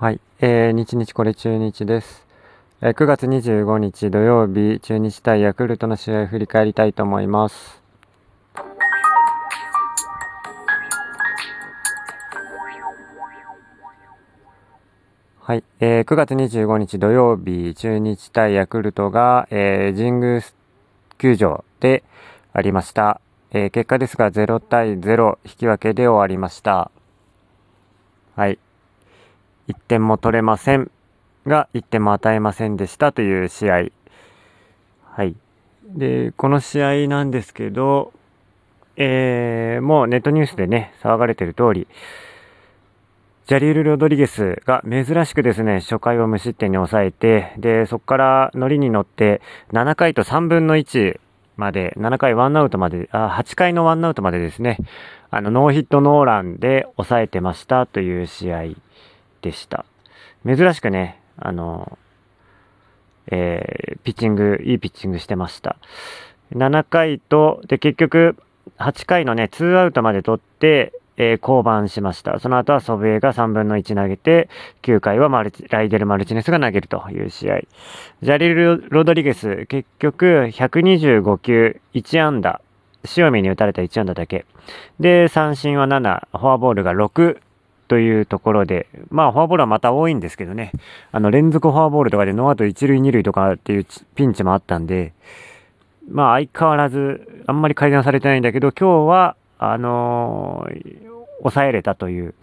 はい、えー、日日これ中日です。えー9月25日土曜日、中日対ヤクルトの試合を振り返りたいと思います。はい、えー9月25日土曜日、中日対ヤクルトが、えー神宮球場でありました。えー結果ですが0対0引き分けで終わりました。はい。1点も取れませんが、1点も与えませんでしたという試合。はい。で、この試合なんですけど、えー、もうネットニュースでね、騒がれてる通り、ジャリール・ロドリゲスが珍しくですね、初回を無失点に抑えて、で、そこからノリに乗って、7回と3分の1まで、7回ワンアウトまで、あ、8回のワンアウトまでですね、あの、ノーヒットノーランで抑えてましたという試合でした。珍しくね、あの、えーピッチング、いいピッチングしてました。7回と、で、結局、8回のね、2アウトまで取って、えー降板しました。その後は祖父江が3分の1投げて、9回はマルチライデル・マルチネスが投げるという試合。ジャリル・ロドリゲス、結局、125球、1安打。塩見に打たれた1安打だけ。で、三振は7、フォアボールが6というところで、まあ、フォアボールはまた多いんですけどね、あの、連続フォアボールとかでノーアウト1塁2塁とかっていうピンチもあったんで、まあ、相変わらず、あんまり改善されてないんだけど、今日は、あのー抑えれたという。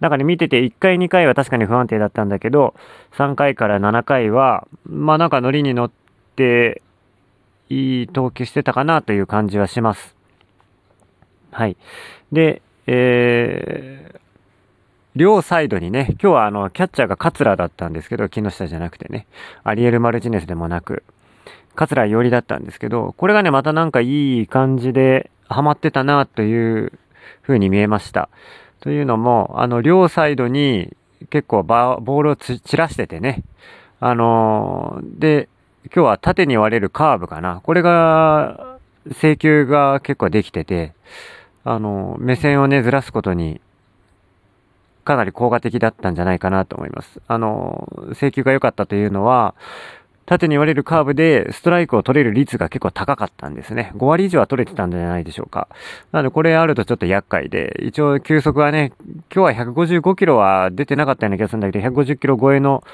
なんかね、見てて1回2回は確かに不安定だったんだけど、3回から7回は、まあなんかノリに乗って、いい投球してたかなという感じはします。はい。で、えー、両サイドにね、今日はあの、キャッチャーが桂だったんですけど、木下じゃなくてね、アリエル・マルチネスでもなく、桂よりだったんですけど、これがね、またなんかいい感じでハマってたなという風に見えました。というのも、あの、両サイドに結構ボールを散らしててね、あのーで、今日は縦に割れるカーブかな。これが、制球が結構できてて、あのー目線をね、ずらすことに、かなり効果的だったんじゃないかなと思います。あのー制球が良かったというのは、縦に割れるカーブでストライクを取れる率が結構高かったんですね。5割以上は取れてたんじゃないでしょうか。なのでこれあるとちょっと厄介で、一応球速はね、今日は155キロは出てなかったような気がするんだけど、150キロ超えの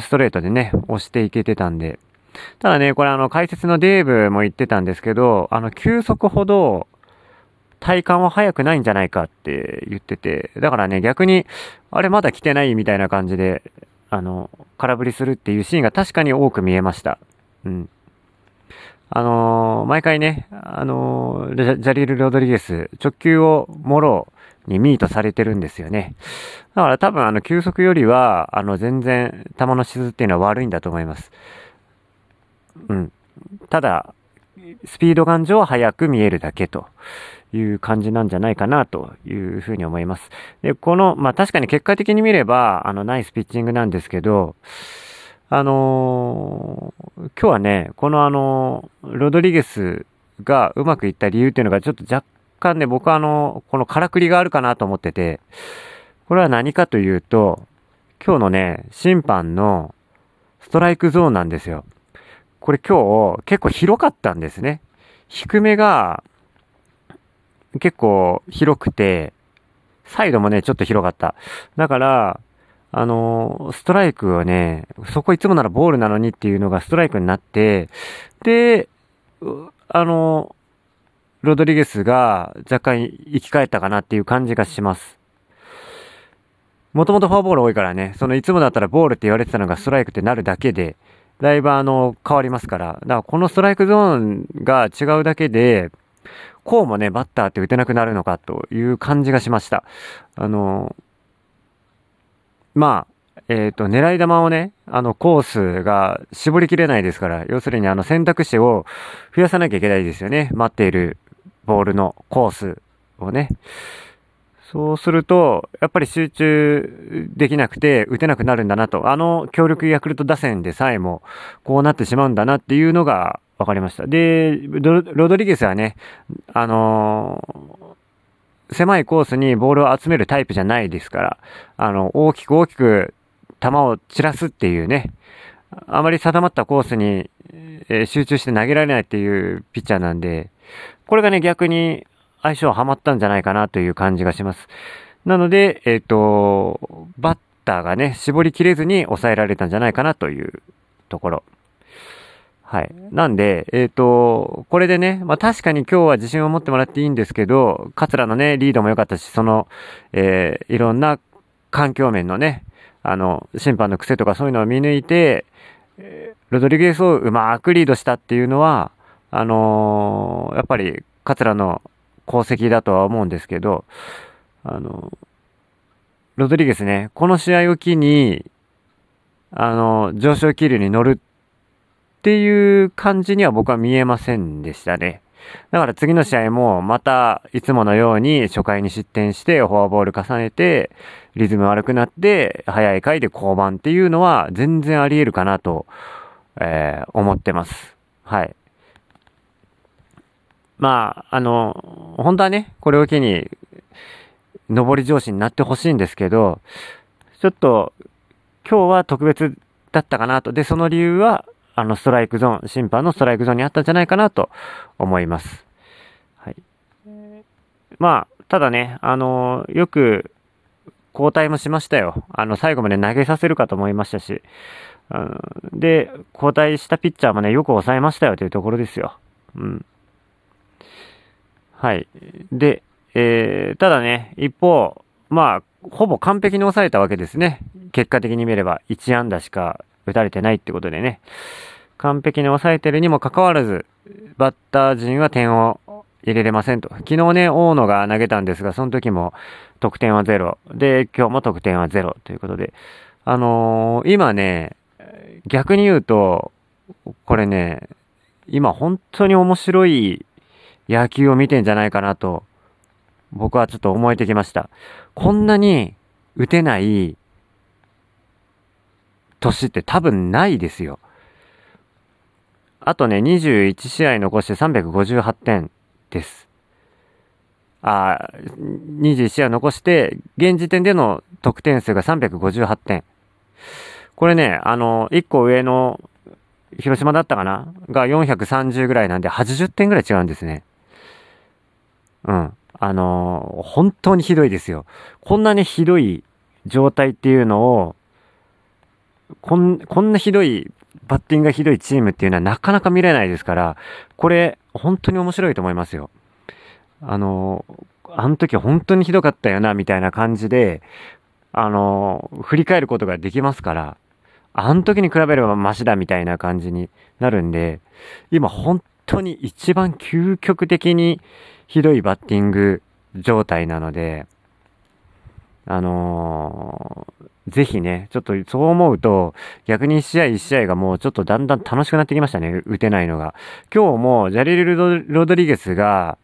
ストレートでね、押していけてたんで。ただね、これあの解説のデーブも言ってたんですけど、あの球速ほど体感は速くないんじゃないかって言ってて、だからね、逆に、あれまだ来てないみたいな感じで、あの、空振りするっていうシーンが確かに多く見えました。うん。あのー毎回ね、あのージャリル・ロドリゲス、直球をもろにミートされてるんですよね。だから多分あの、球速よりは、あの、全然、球の質っていうのは悪いんだと思います。うん。ただ、スピード感上は速く見えるだけという感じなんじゃないかなというふうに思います。で、この、まあ確かに結果的に見れば、あの、ナイスピッチングなんですけど、あのー今日はね、このあの、ロドリゲスがうまくいった理由っていうのがちょっと若干ね、僕はあの、このからくりがあるかなと思ってて、これは何かというと、今日のね、審判のストライクゾーンなんですよ。これ今日結構広かったんですね。低めが結構広くて、サイドもね、ちょっと広かった。だから、あの、ストライクをね、そこいつもならボールなのにっていうのがストライクになって、で、あの、ロドリゲスが若干生き返ったかなっていう感じがします。もともとフォアボール多いからね、そのいつもだったらボールって言われてたのがストライクってなるだけで、だいぶあの、変わりますから。だからこのストライクゾーンが違うだけで、こうもね、バッターって打てなくなるのかという感じがしました。あの、まあ、えっ、と、狙い球をね、あの、コースが絞りきれないですから、要するにあの選択肢を増やさなきゃいけないですよね。待っているボールのコースをね。そうすると、やっぱり集中できなくて打てなくなるんだなと。あの強力ヤクルト打線でさえもこうなってしまうんだなっていうのが分かりました。で、ロドリゲスはね、あの狭いコースにボールを集めるタイプじゃないですから、あの、大きく大きく球を散らすっていうね、あまり定まったコースに、え集中して投げられないっていうピッチャーなんで、これがね、逆に相性はまったんじゃないかなという感じがします。なので、えっ、ー、と、バッターがね、絞りきれずに抑えられたんじゃないかなというところ。はい。なんで、えっ、ー、と、これでね、まあ確かに今日は自信を持ってもらっていいんですけど、桂のね、リードも良かったし、その、えー、いろんな環境面のね、あの、審判の癖とかそういうのを見抜いてえ、ロドリゲスをうまくリードしたっていうのは、あのー、やっぱり桂の功績だとは思うんですけど、あの、ロドリゲスね、この試合を機に、あの、上昇気流に乗るっていう感じには僕は見えませんでしたね。だから次の試合もまたいつものように初回に失点してフォアボール重ねてリズム悪くなって早い回で降板っていうのは全然あり得るかなと、えー、思ってます。はい。まあ、あの、本当はね、これを機に上り上司になってほしいんですけど、ちょっと今日は特別だったかなと。で、その理由はあの、ストライクゾーン、審判のストライクゾーンにあったんじゃないかなと思います。はい。まあ、ただね、あのよく交代もしましたよ。あの、最後まで投げさせるかと思いましたし。で、交代したピッチャーもね、よく抑えましたよというところですよ。うん。はい。で、えー、ただね、一方、まあ、ほぼ完璧に抑えたわけですね。結果的に見れば、1安打しか打たれてないってことでね、完璧に抑えてるにもかかわらず、バッター陣は点を入れれませんと。昨日ね、大野が投げたんですが、その時も得点はゼロ。で、今日も得点はゼロということで。あのー、今ね、逆に言うと、これね、今本当に面白い野球を見てんじゃないかなと、僕はちょっと思えてきました。こんなに打てない年って多分ないですよ。あとね、21試合残して358点です。あ、21試合残して、現時点での得点数が358点。これね、あの、1個上の広島だったかな？が430ぐらいなんで80点ぐらい違うんですね。うん。あの本当にひどいですよ。こんなにひどい状態っていうのを、こん、こんなひどい、バッティングがひどいチームっていうのはなかなか見れないですから、これ、本当に面白いと思いますよ。あの、あの時本当にひどかったよな、みたいな感じで、あの、振り返ることができますから、あの時に比べればマシだみたいな感じになるんで、今本当に一番究極的にひどいバッティング状態なので、あのー、ぜひね、ちょっとそう思うと、逆に1試合1試合がもうちょっとだんだん楽しくなってきましたね、打てないのが。今日もジャリル・ロドリゲスが、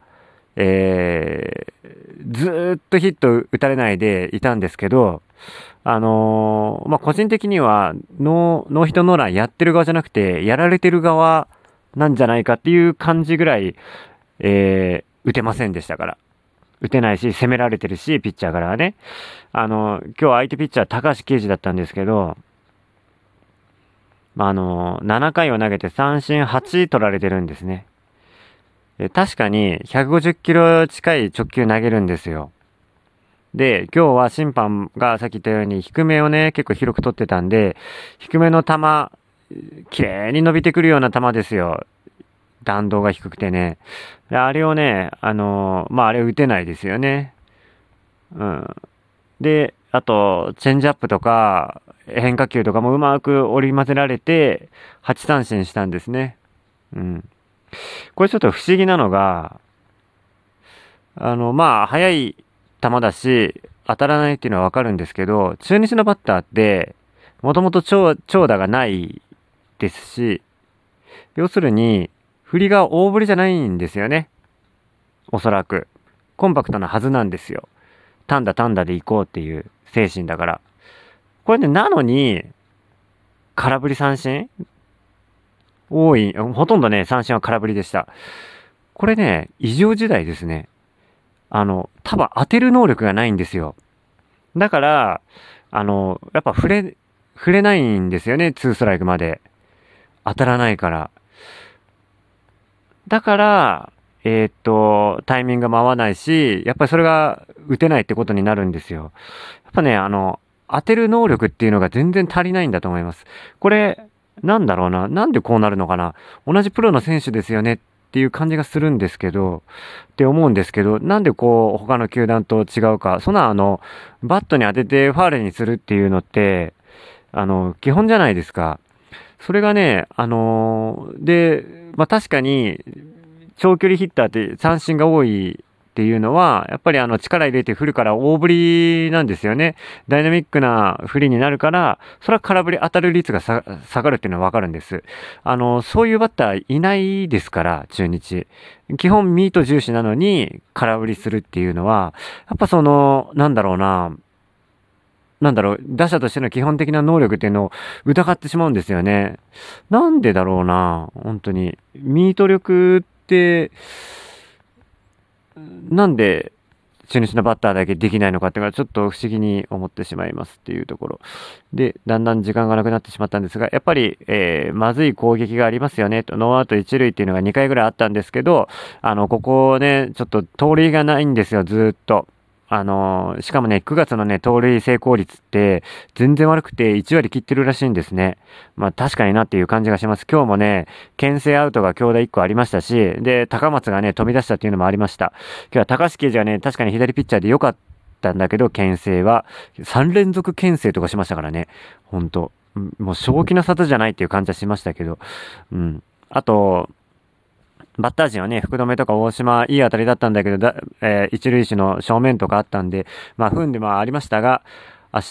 えー、ずっとヒット打たれないでいたんですけど、あのー、まあ、個人的にはノー、ノーヒットノーランやってる側じゃなくて、やられてる側なんじゃないかっていう感じぐらい、えー、打てませんでしたから。打てないし、攻められてるし、ピッチャーからはね。あの、今日相手ピッチャー高橋奎二だったんですけど、まあ、あの、7回を投げて三振8取られてるんですね。確かに150キロ近い直球投げるんですよ。で、今日は審判がさっき言ったように低めをね、結構広く取ってたんで、低めの球、綺麗に伸びてくるような球ですよ。弾道が低くてね。あれをね、あのー、まあ、あれ打てないですよね。うん。で、あと、チェンジアップとか、変化球とかもうまく織り交ぜられて、8三振したんですね。うん。これちょっと不思議なのが、あの、まあ、速い球だし、当たらないっていうのはわかるんですけど、中日のバッターって、もともと長打がないですし、要するに、振りが大振りじゃないんですよね。おそらく。コンパクトなはずなんですよ。単打単打で行こうっていう精神だから。これね、なのに、空振り三振？多い、ほとんどね、三振は空振りでした。これね、異常時代ですね。あの、多分当てる能力がないんですよ。だから、あの、やっぱ触れ、触れないんですよね、2ストライクまで。当たらないから。だから、えー、っと、タイミングが合わないし、やっぱりそれが打てないってことになるんですよ。やっぱね、あの、当てる能力っていうのが全然足りないんだと思います。これ、なんだろうな。なんでこうなるのかな。同じプロの選手ですよねっていう感じがするんですけど、って思うんですけど、なんでこう、他の球団と違うか。そんなあの、バットに当ててファールにするっていうのって、あの、基本じゃないですか。それがね、あのー、で、まあ確かに、長距離ヒッターって三振が多いっていうのは、やっぱりあの力入れて振るから大振りなんですよね。ダイナミックな振りになるから、それは空振り当たる率が下がるっていうのはわかるんです。あの、そういうバッターいないですから、中日。基本ミート重視なのに空振りするっていうのは、やっぱその、なんだろうな、なんだろう、打者としての基本的な能力っていうのを疑ってしまうんですよね。なんでだろうな、本当に。ミート力って、なんで中日のバッターだけできないのかっていうのはちょっと不思議に思ってしまいますっていうところ。で、だんだん時間がなくなってしまったんですが、やっぱり、えー、まずい攻撃がありますよねと、ノーアウト1塁っていうのが2回ぐらいあったんですけど、あの、ここね、ちょっと盗塁がないんですよ、ずっと。あのー、しかもね、9月のね、盗塁成功率って全然悪くて1割切ってるらしいんですね。まあ確かになっていう感じがします。今日もね、牽制アウトが強打1個ありましたし、で、高松がね、飛び出したっていうのもありました。今日は高橋刑事がね、確かに左ピッチャーで良かったんだけど、牽制は3連続牽制とかしましたからね。ほんと。もう正気の沙汰じゃないっていう感じはしましたけど。うん。あと、バッター陣はね、福留とか大島、いい当たりだったんだけど、だえー、一塁手の正面とかあったんで、まあ、踏んでもありましたが、